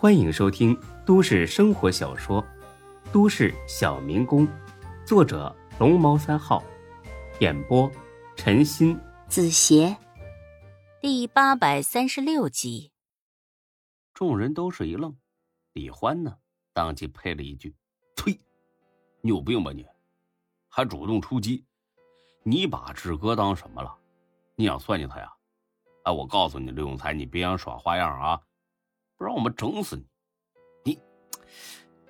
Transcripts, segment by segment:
欢迎收听都市生活小说《都市小民工》，作者龙猫三号，演播陈鑫、子邪，第八百三十六集。众人都是一愣，李欢呢，当即配了一句：“呸！你有病吧你？还主动出击？你把志哥当什么了？你想算计他呀？哎，我告诉你，刘永才，你别想耍花样啊！”不然我们整死你！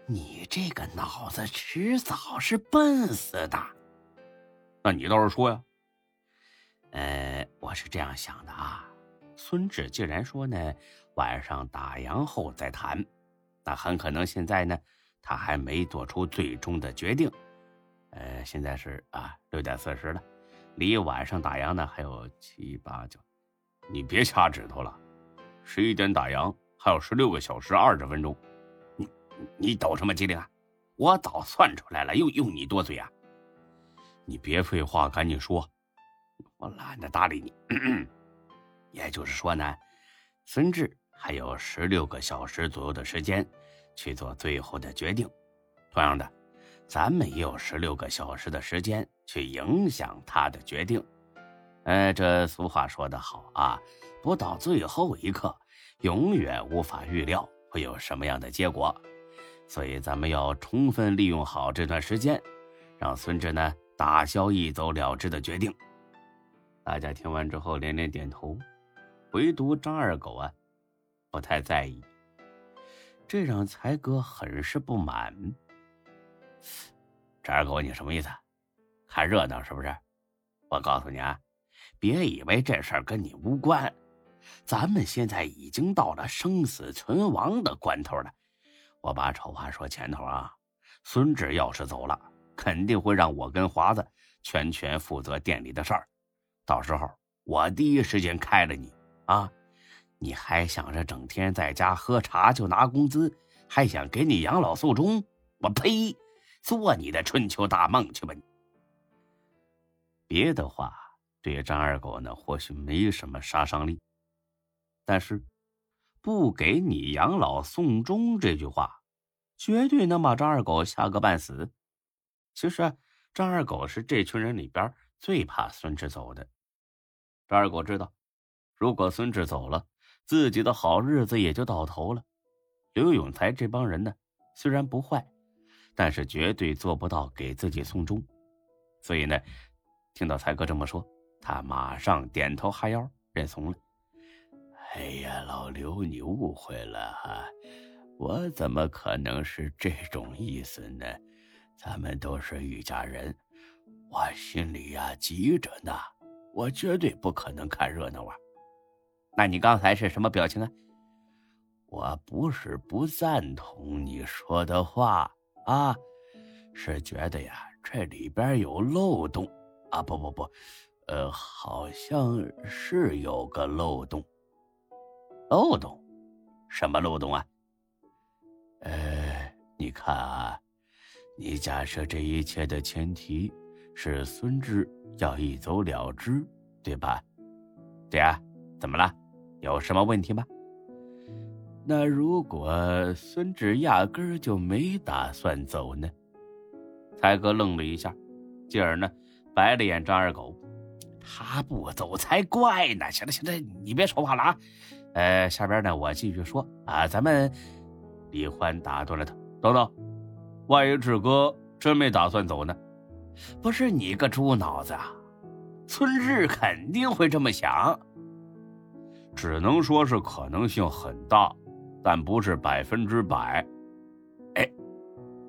你，你这个脑子迟早是笨死的。那你倒是说呀？呃，我是这样想的啊。孙志既然说呢，晚上打烊后再谈，那很可能现在呢，他还没做出最终的决定。呃，现在是啊六点四十了，离晚上打烊呢还有七八九。你别掐指头了，十一点打烊。还有十六个小时二十分钟，你你抖什么机灵啊？我早算出来了，用用你多嘴啊！你别废话，赶紧说，我懒得搭理你。也就是说呢，孙志还有十六个小时左右的时间去做最后的决定。同样的，咱们也有十六个小时的时间去影响他的决定。呃，这俗话说得好啊，不到最后一刻。永远无法预料会有什么样的结果，所以咱们要充分利用好这段时间，让孙志呢打消一走了之的决定。大家听完之后连连点头，唯独张二狗啊不太在意，这让才哥很是不满。张二狗，你什么意思？看热闹是不是？我告诉你啊，别以为这事儿跟你无关。咱们现在已经到了生死存亡的关头了，我把丑话说前头啊，孙志要是走了，肯定会让我跟华子全权负责店里的事儿，到时候我第一时间开了你啊！你还想着整天在家喝茶就拿工资，还想给你养老送终？我呸！做你的春秋大梦去吧你！别的话对张二狗呢，或许没什么杀伤力。但是，不给你养老送终这句话，绝对能把张二狗吓个半死。其实啊，张二狗是这群人里边最怕孙志走的。张二狗知道，如果孙志走了，自己的好日子也就到头了。刘永才这帮人呢，虽然不坏，但是绝对做不到给自己送终。所以呢，听到才哥这么说，他马上点头哈腰认怂了。哎呀，老刘，你误会了哈，我怎么可能是这种意思呢？咱们都是一家人，我心里呀急着呢，我绝对不可能看热闹啊。那你刚才是什么表情啊？我不是不赞同你说的话啊，是觉得呀这里边有漏洞啊，不不不，呃，好像是有个漏洞。漏洞？什么漏洞啊？呃，你看啊，你假设这一切的前提是孙志要一走了之，对吧？对啊，怎么了？有什么问题吗？那如果孙志压根儿就没打算走呢？才哥愣了一下，继而呢，白了眼张二狗：“他不走才怪呢！行了行了，你别说话了啊！”呃，下边呢，我继续说啊，咱们李欢打断了他，等等，万一志哥真没打算走呢？不是你个猪脑子啊！孙志肯定会这么想，只能说是可能性很大，但不是百分之百。哎，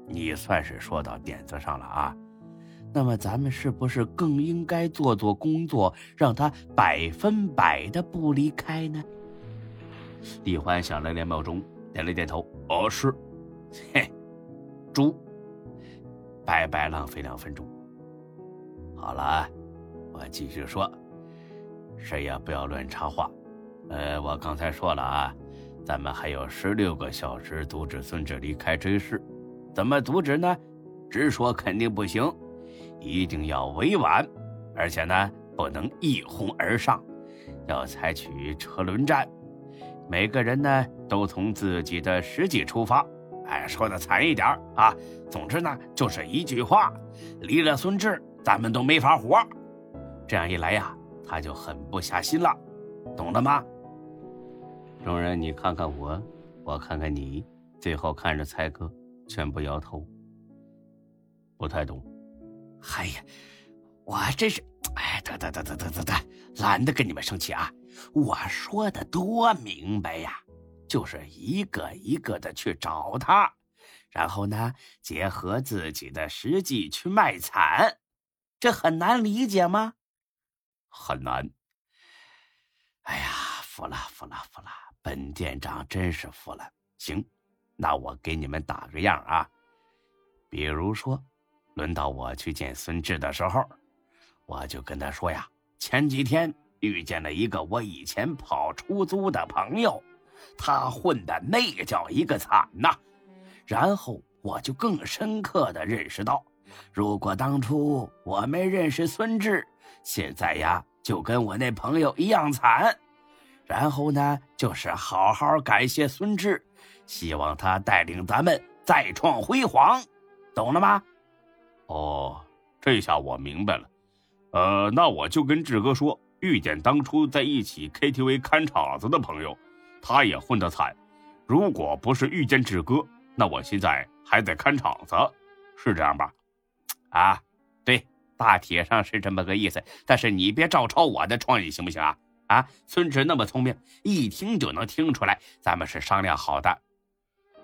你算是说到点子上了啊！那么咱们是不是更应该做做工作，让他百分百的不离开呢？李欢想了两秒钟，点了点头：“哦，是。”嘿，猪，白白浪费两分钟。好了，我继续说，谁也不要乱插话。呃，我刚才说了啊，咱们还有十六个小时阻止孙志离开这事。怎么阻止呢？直说肯定不行，一定要委婉，而且呢，不能一哄而上，要采取车轮战。每个人呢都从自己的实际出发。哎，说的惨一点啊，总之呢，就是一句话：离了孙志，咱们都没法活。这样一来呀，他就狠不下心了，懂了吗？众人，你看看我，我看看你，最后看着才哥，全部摇头。不太懂。哎呀，我真是，哎，得得得得得得得，懒得跟你们生气啊！我说的多明白呀。就是一个一个的去找他，然后呢，结合自己的实际去卖惨，这很难理解吗？很难。哎呀，服了，服了，服了！本店长真是服了。行，那我给你们打个样啊。比如说，轮到我去见孙志的时候，我就跟他说呀：前几天遇见了一个我以前跑出租的朋友。他混的那叫一个惨呐，然后我就更深刻的认识到，如果当初我没认识孙志，现在呀就跟我那朋友一样惨。然后呢，就是好好感谢孙志，希望他带领咱们再创辉煌，懂了吗？哦，这下我明白了。呃，那我就跟志哥说，遇见当初在一起 KTV 看场子的朋友。他也混得惨，如果不是遇见志哥，那我现在还在看场子，是这样吧？啊，对，大体上是这么个意思。但是你别照抄我的创意，行不行啊？啊，孙志那么聪明，一听就能听出来，咱们是商量好的。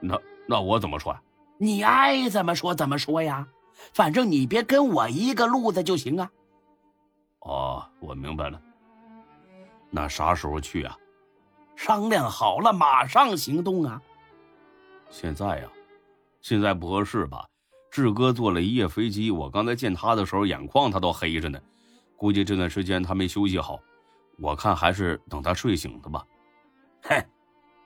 那那我怎么说？你爱怎么说怎么说呀，反正你别跟我一个路子就行啊。哦，我明白了。那啥时候去啊？商量好了，马上行动啊！现在呀，现在不合适吧？志哥坐了一夜飞机，我刚才见他的时候，眼眶他都黑着呢，估计这段时间他没休息好。我看还是等他睡醒的吧。哼，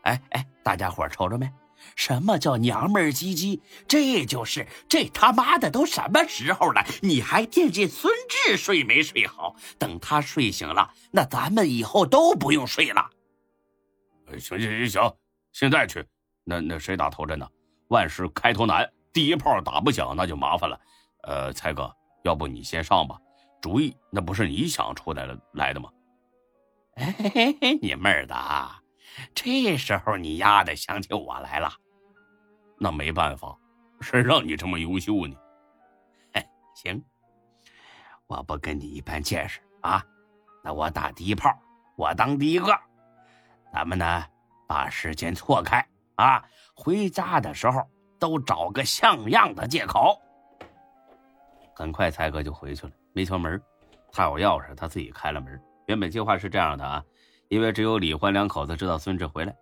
哎哎，大家伙瞅着没？什么叫娘们儿唧唧？这就是这他妈的都什么时候了，你还惦记孙志睡没睡好？等他睡醒了，那咱们以后都不用睡了。行行行行，现在去。那那谁打头阵呢？万事开头难，第一炮打不响，那就麻烦了。呃，才哥，要不你先上吧？主意那不是你想出来的来的吗？嘿嘿嘿，你妹儿的，这时候你丫的想起我来了？那没办法，谁让你这么优秀呢？嘿，行，我不跟你一般见识啊。那我打第一炮，我当第一个。咱们呢，把时间错开啊！回家的时候都找个像样的借口。很快，才哥就回去了，没敲门，他有钥匙，他自己开了门。原本计划是这样的啊，因为只有李欢两口子知道孙志回来，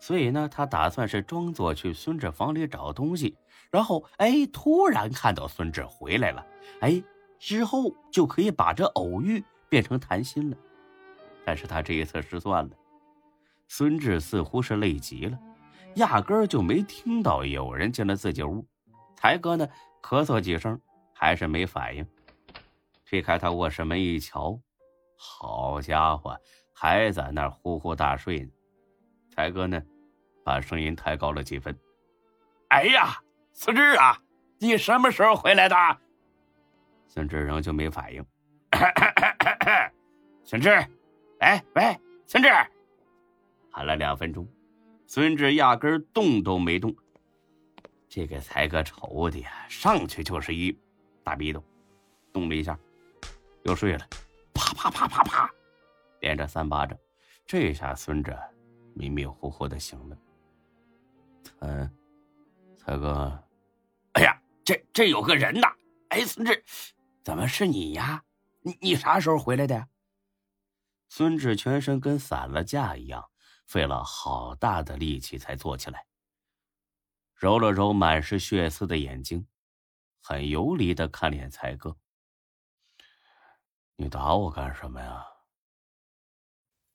所以呢，他打算是装作去孙志房里找东西，然后哎，突然看到孙志回来了，哎，之后就可以把这偶遇变成谈心了。但是他这一次失算了。孙志似乎是累极了，压根儿就没听到有人进了自己屋。才哥呢，咳嗽几声，还是没反应。推开他卧室门一瞧，好家伙，还在那儿呼呼大睡呢。才哥呢，把声音抬高了几分：“哎呀，孙志啊，你什么时候回来的？”孙志仍旧没反应。孙志，喂喂，孙志。喊了两分钟，孙志压根动都没动。这个才哥愁的呀，上去就是一大逼斗，动了一下，又睡了，啪啪啪啪啪，连着三巴掌。这下孙志迷迷糊糊的醒了。才才哥，哎呀，这这有个人呐！哎，孙志，怎么是你呀？你你啥时候回来的？呀？孙志全身跟散了架一样。费了好大的力气才坐起来，揉了揉满是血丝的眼睛，很游离的看脸才哥：“你打我干什么呀？”